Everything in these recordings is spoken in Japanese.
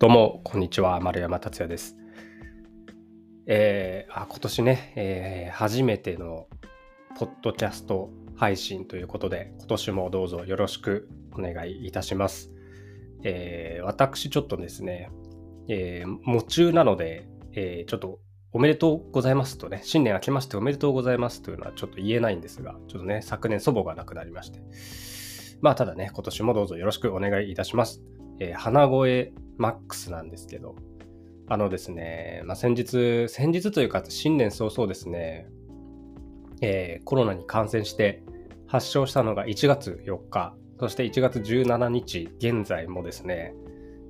どうも、こんにちは。丸山達也です。えー、あ今年ね、えー、初めてのポッドキャスト配信ということで、今年もどうぞよろしくお願いいたします。えー、私、ちょっとですね、えー、夢中なので、えー、ちょっとおめでとうございますとね、新年明けましておめでとうございますというのはちょっと言えないんですが、ちょっとね、昨年祖母が亡くなりまして、まあ、ただね、今年もどうぞよろしくお願いいたします。えー、鼻声マックスなんですけど、あのですね、まあ、先日、先日というか新年早々ですね、えー、コロナに感染して発症したのが1月4日、そして1月17日現在もですね、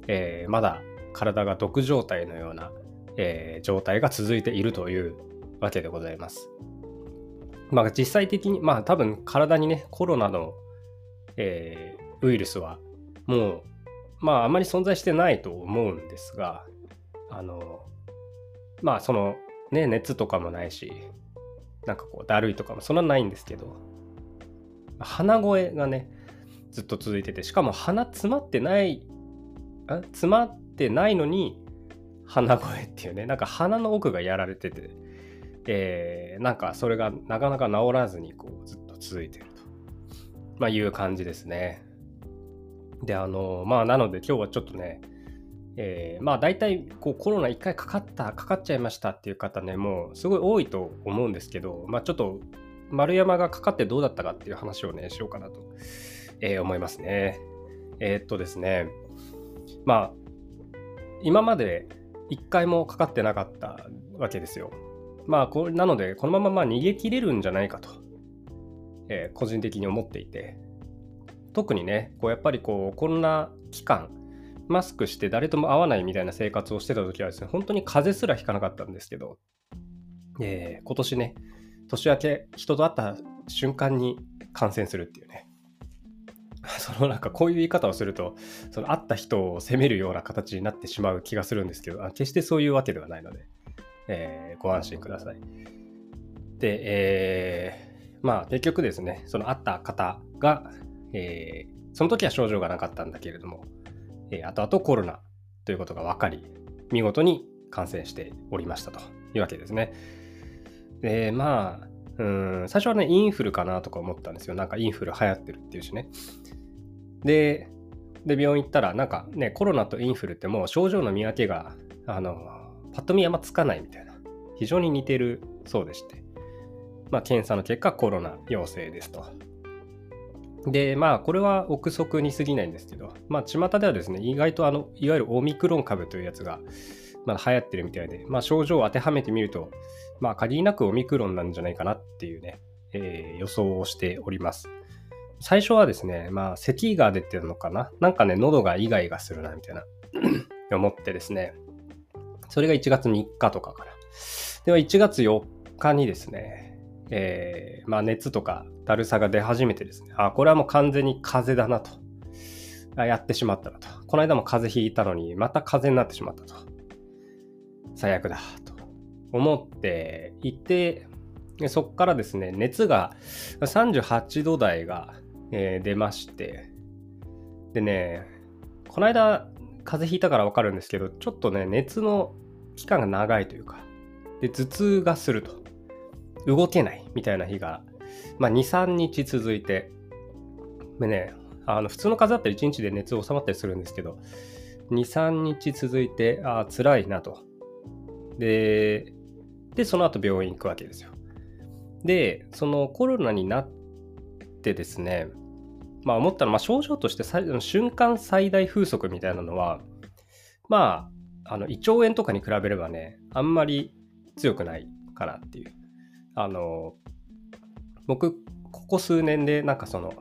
えー、まだ体が毒状態のような、えー、状態が続いているというわけでございます。まあ実際的に、まあ多分体にね、コロナの、えー、ウイルスはもうまああまり存在してないと思うんですがあのまあそのね熱とかもないしなんかこうだるいとかもそんなないんですけど鼻声がねずっと続いててしかも鼻詰まってないあ詰まってないのに鼻声っていうねなんか鼻の奥がやられてて、えー、なんかそれがなかなか治らずにこうずっと続いてると、まあ、いう感じですね。で、あの、まあ、なので今日はちょっとね、えー、まあ大体こうコロナ1回かかった、かかっちゃいましたっていう方ね、もうすごい多いと思うんですけど、まあちょっと丸山がかかってどうだったかっていう話をね、しようかなと、えー、思いますね。えー、っとですね、まあ今まで1回もかかってなかったわけですよ。まあこれなのでこのままま逃げ切れるんじゃないかと、え、個人的に思っていて、特にね、こうやっぱりこう、こんな期間、マスクして誰とも会わないみたいな生活をしてた時はですね、本当に風邪すらひかなかったんですけど、えー、今年ね、年明け人と会った瞬間に感染するっていうね。そのなんかこういう言い方をすると、その会った人を責めるような形になってしまう気がするんですけど、決してそういうわけではないので、えー、ご安心ください。で、えー、まあ結局ですね、その会った方が、えー、その時は症状がなかったんだけれども、えー、後々コロナということが分かり、見事に感染しておりましたというわけですね。で、まあ、うん最初はね、インフルかなとか思ったんですよ。なんかインフル流行ってるっていうしね。で、で病院行ったら、なんかね、コロナとインフルってもう症状の見分けが、あの、パッと見あんまつかないみたいな、非常に似てるそうでして、まあ、検査の結果、コロナ陽性ですと。で、まあ、これは憶測に過ぎないんですけど、まあ、巷ではですね、意外とあの、いわゆるオミクロン株というやつが、まだ流行ってるみたいで、まあ、症状を当てはめてみると、まあ、限りなくオミクロンなんじゃないかなっていうね、えー、予想をしております。最初はですね、まあ、咳が出てるのかな？なんかね、喉がイガイガするな、みたいな思ってですね、それが1月3日とかかな。では、1月4日にですね、えー、まあ、熱とかだるさが出始めてですね、あ、これはもう完全に風邪だなと。あやってしまったなと。この間も風邪ひいたのに、また風邪になってしまったと。最悪だと思っていて、でそこからですね、熱が38度台が、えー、出まして、でね、この間風邪ひいたからわかるんですけど、ちょっとね、熱の期間が長いというか、で、頭痛がすると。動けないみたいな日が、まあ、2、3日続いて、でね、あの普通の風邪だったら1日で熱収まったりするんですけど、2、3日続いて、ああ、辛いなと。で、で、その後病院行くわけですよ。で、そのコロナになってですね、まあ思ったのは、症状として瞬間最大風速みたいなのは、まあ、あの胃腸炎とかに比べればね、あんまり強くないかなっていう。あの僕ここ数年でなんかその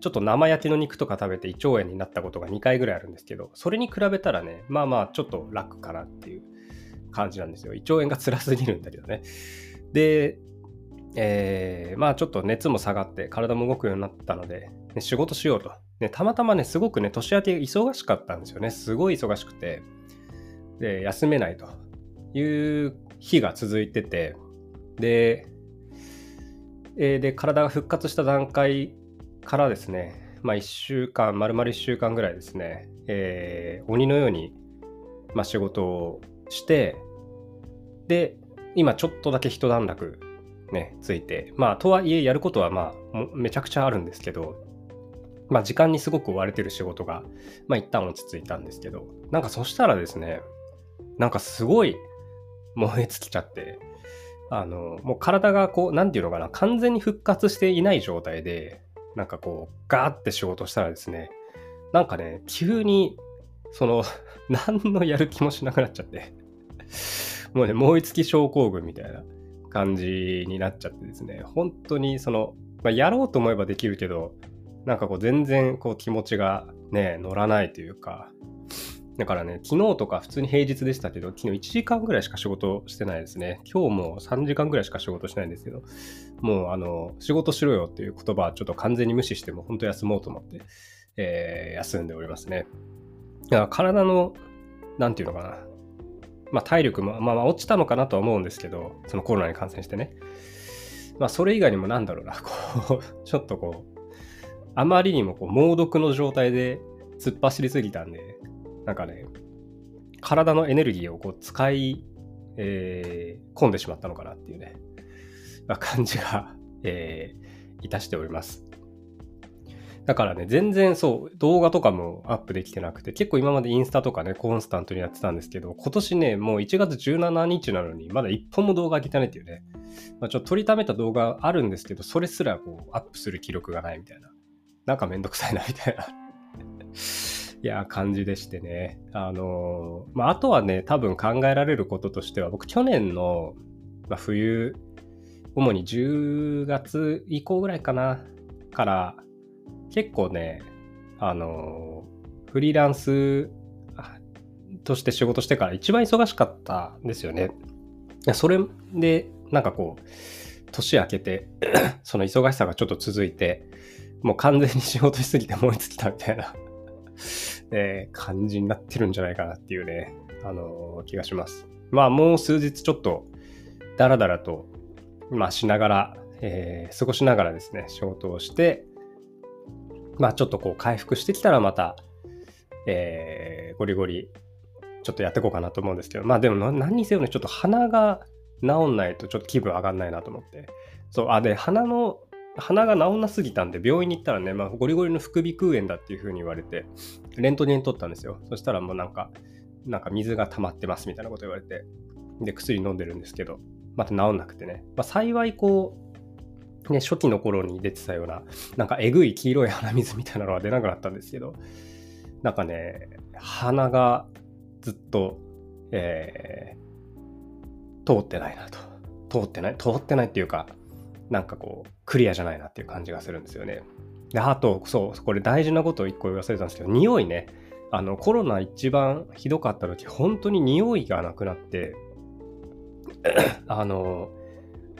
ちょっと生焼けの肉とか食べて胃腸炎になったことが2回ぐらいあるんですけどそれに比べたらねまあまあちょっと楽かなっていう感じなんですよ。胃腸炎が辛すぎるんだけどね。でえー、まあちょっと熱も下がって体も動くようになったので、ね、仕事しようと、ね、たまたまねすごくね年明け忙しかったんですよね。すごい忙しくてで休めないという日が続いててでえー、で体が復活した段階からですね、まあ、1週間、丸々1週間ぐらいですね、えー、鬼のようにまあ、仕事をして、で、今ちょっとだけ一段落ね、ついて、まあ、とはいえやることはまあ、めちゃくちゃあるんですけど、まあ、時間にすごく追われてる仕事が、まあ、一旦落ち着いたんですけど、なんかそしたらですね、なんかすごい燃え尽きちゃって、あの、もう体がこう、なんていうのかな、完全に復活していない状態で、なんかこう、ガーって仕事したらですね、なんかね、急に、その、何のやる気もしなくなっちゃって、もうね、燃え尽き症候群みたいな感じになっちゃってですね、本当にその、まあ、やろうと思えばできるけど、なんかこう全然こう気持ちがね、乗らないというか、だからね、昨日とか普通に平日でしたけど、昨日1時間ぐらいしか仕事してないですね。今日も3時間ぐらいしか仕事してないんですけど、もうあの、仕事しろよっていう言葉はちょっと完全に無視しても、本当休もうと思って、えー、休んでおりますね。だから体の、なんていうのかな。まあ体力も、まあまあ落ちたのかなとは思うんですけど、そのコロナに感染してね。まあそれ以外にもなんだろうな、こう、ちょっとこう、あまりにもこう猛毒の状態で突っ走りすぎたんで、なんかね、体のエネルギーをこう使い、えー、込んでしまったのかなっていうね、ま感じが、えー、いたしております。だからね、全然そう、動画とかもアップできてなくて、結構今までインスタとかね、コンスタントにやってたんですけど、今年ね、もう1月17日なのに、まだ1本も動画上げてないっていうね、まあ、ちょっと撮りためた動画あるんですけど、それすらこうアップする記録がないみたいな、なんかめんどくさいなみたいな。いや、感じでしてね。あのまあ、あとはね、多分考えられることとしては、僕、去年の、まあ、冬、主に10月以降ぐらいかな、から、結構ね、あのフリーランスとして仕事してから一番忙しかったんですよね。それで、なんかこう、年明けて その忙しさがちょっと続いて、もう完全に仕事しすぎて燃え尽きたみたいなえー、感じになってるんじゃないかなっていうね、あのー、気がします。まあもう数日ちょっとダラダラと、まあしながら、えー、過ごしながらですね、仕事をして、まあちょっとこう回復してきたらまた、えー、ゴリゴリちょっとやっていこうかなと思うんですけど、まあでも何にせよね、ちょっと鼻が治んないとちょっと気分上がんないなと思って。そう、あ、で、鼻の鼻が治んなすぎたんで、病院に行ったらね、まあ、ゴリゴリの副鼻腔炎だっていう風に言われて、レントゲン取ったんですよ。そしたらもうなんか、なんか水が溜まってますみたいなこと言われて、で、薬飲んでるんですけど、また治んなくてね。まあ、幸いこう、ね、初期の頃に出てたような、なんかえぐい黄色い鼻水みたいなのは出なくなったんですけど、なんかね、鼻がずっと、えー、通ってないなと。通ってない通ってないっていうか、なんかこう、クリアじゃないなっていう感じがするんですよね。で、あと、そう、これ大事なことを一個言わせたんですけど、匂いね。あの、コロナ一番ひどかった時、本当に匂いがなくなって、あの、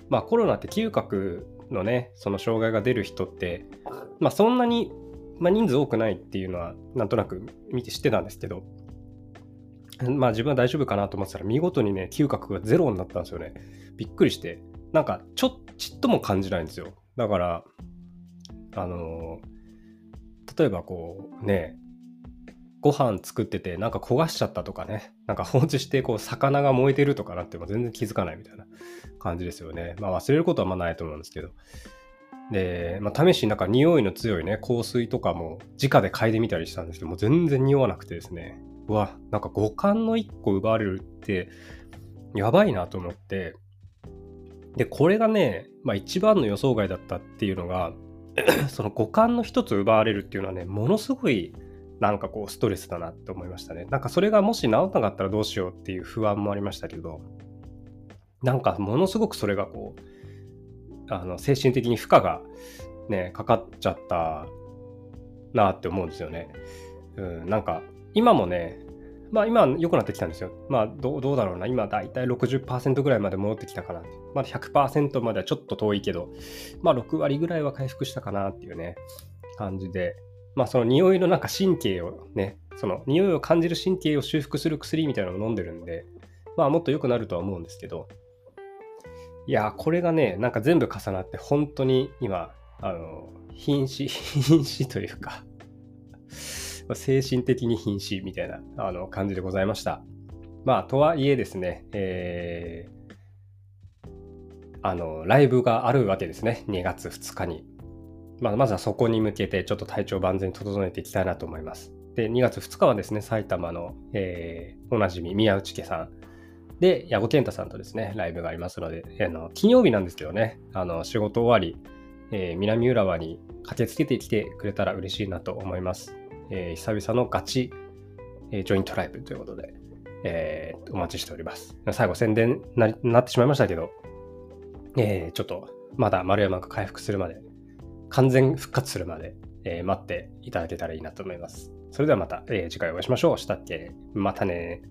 まあコロナって嗅覚のね、その障害が出る人って、まあそんなに、まあ、人数多くないっていうのは、なんとなく見て知ってたんですけど、まあ自分は大丈夫かなと思ってたら、見事にね、嗅覚がゼロになったんですよね。びっくりして。なんか、ちょっちっとも感じないんですよ。だから、あの例えばこうね、ご飯作っててなんか焦がしちゃったとかね、なんか放置してこう魚が燃えてるとかなっても全然気づかないみたいな感じですよね。まあ忘れることはまあないと思うんですけど。で、まあ、試しになんか匂いの強いね、香水とかも直で嗅いでみたりしたんですけど、もう全然匂わなくてですね、うわ、なんか五感の1個奪われるってやばいなと思って、で、これがね、まあ一番の予想外だったっていうのが、その五感の一つ奪われるっていうのはね、ものすごいなんかこうストレスだなって思いましたね。なんかそれがもし治んなかったらどうしようっていう不安もありましたけど、なんかものすごくそれがこう、あの精神的に負荷がね、かかっちゃったなって思うんですよね。うん、なんか今もね、まあ今良くなってきたんですよ。まあどうだろうな。今だいたい60%ぐらいまで戻ってきたかな。まだ100%まではちょっと遠いけど、まあ6割ぐらいは回復したかなっていうね、感じで。まあその匂いのなんか神経をね、その匂いを感じる神経を修復する薬みたいなのを飲んでるんで、まあもっと良くなるとは思うんですけど、いやこれがね、なんか全部重なって本当に今、あの、瀕死、瀕死というかま精神的に瀕死みたいなあの感じでございました。まあ、とはいえですね、えー、あの、ライブがあるわけですね。2月2日に。まあ、まずはそこに向けて、ちょっと体調万全に整えていきたいなと思います。で、2月2日はですね、埼玉の、えー、おなじみ、宮内家さん。で、矢後健太さんとですね、ライブがありますので、あの金曜日なんですけどね、あの仕事終わり、えー、南浦和に駆けつけてきてくれたら嬉しいなと思います。えー、久々のガチ、えー、ジョイントライブということで、えー、お待ちしております。最後宣伝ななってしまいましたけど、えー、ちょっとまだ丸山が回復するまで、完全復活するまで、えー、待っていただけたらいいなと思います。それではまた、えー、次回お会いしましょう。したっけ？またね